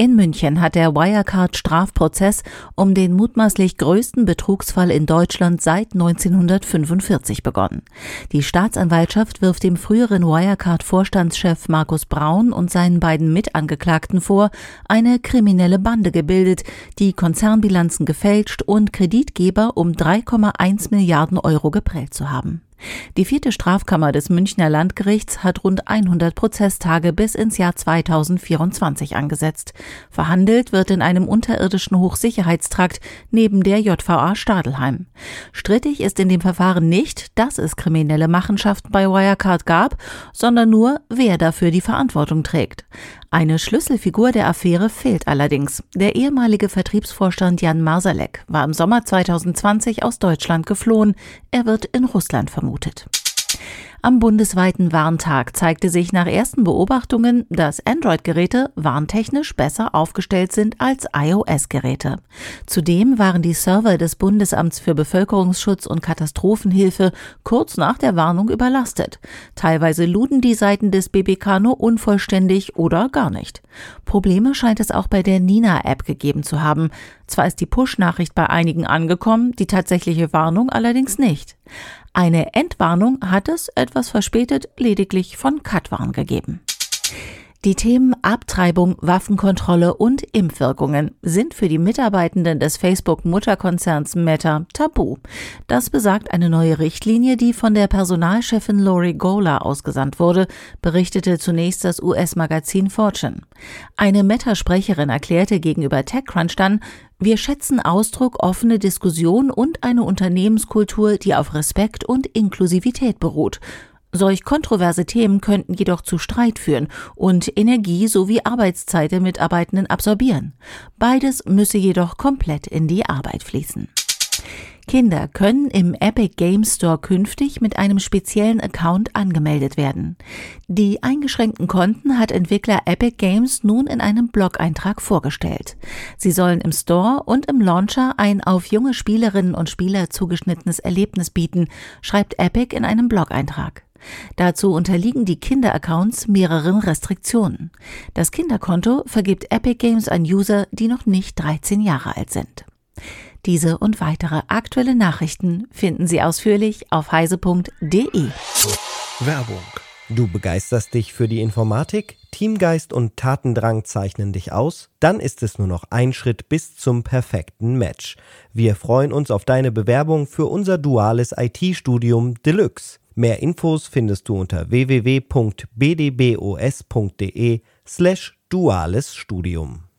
In München hat der Wirecard-Strafprozess um den mutmaßlich größten Betrugsfall in Deutschland seit 1945 begonnen. Die Staatsanwaltschaft wirft dem früheren Wirecard-Vorstandschef Markus Braun und seinen beiden Mitangeklagten vor, eine kriminelle Bande gebildet, die Konzernbilanzen gefälscht und Kreditgeber um 3,1 Milliarden Euro geprellt zu haben. Die vierte Strafkammer des Münchner Landgerichts hat rund 100 Prozesstage bis ins Jahr 2024 angesetzt. Verhandelt wird in einem unterirdischen Hochsicherheitstrakt neben der JVA Stadelheim. Strittig ist in dem Verfahren nicht, dass es kriminelle Machenschaften bei Wirecard gab, sondern nur, wer dafür die Verantwortung trägt. Eine Schlüsselfigur der Affäre fehlt allerdings. Der ehemalige Vertriebsvorstand Jan Marsalek war im Sommer 2020 aus Deutschland geflohen. Er wird in Russland vermutet. Am bundesweiten Warntag zeigte sich nach ersten Beobachtungen, dass Android-Geräte warntechnisch besser aufgestellt sind als iOS-Geräte. Zudem waren die Server des Bundesamts für Bevölkerungsschutz und Katastrophenhilfe kurz nach der Warnung überlastet. Teilweise luden die Seiten des BBK nur unvollständig oder gar nicht. Probleme scheint es auch bei der Nina-App gegeben zu haben. Zwar ist die Push-Nachricht bei einigen angekommen, die tatsächliche Warnung allerdings nicht. Eine Entwarnung hat es etwas verspätet lediglich von Katwarn gegeben. Die Themen Abtreibung, Waffenkontrolle und Impfwirkungen sind für die Mitarbeitenden des Facebook-Mutterkonzerns Meta tabu. Das besagt eine neue Richtlinie, die von der Personalchefin Lori Gola ausgesandt wurde, berichtete zunächst das US-Magazin Fortune. Eine Meta-Sprecherin erklärte gegenüber TechCrunch dann, wir schätzen Ausdruck, offene Diskussion und eine Unternehmenskultur, die auf Respekt und Inklusivität beruht. Solch kontroverse Themen könnten jedoch zu Streit führen und Energie sowie Arbeitszeit der Mitarbeitenden absorbieren. Beides müsse jedoch komplett in die Arbeit fließen. Kinder können im Epic Game Store künftig mit einem speziellen Account angemeldet werden. Die eingeschränkten Konten hat Entwickler Epic Games nun in einem Blog-Eintrag vorgestellt. Sie sollen im Store und im Launcher ein auf junge Spielerinnen und Spieler zugeschnittenes Erlebnis bieten, schreibt Epic in einem Blog-Eintrag. Dazu unterliegen die Kinderaccounts mehreren Restriktionen. Das Kinderkonto vergibt Epic Games an User, die noch nicht 13 Jahre alt sind. Diese und weitere aktuelle Nachrichten finden Sie ausführlich auf heise.de. Werbung. Du begeisterst dich für die Informatik? Teamgeist und Tatendrang zeichnen dich aus? Dann ist es nur noch ein Schritt bis zum perfekten Match. Wir freuen uns auf deine Bewerbung für unser duales IT-Studium Deluxe. Mehr Infos findest du unter www.bdbos.de slash duales Studium.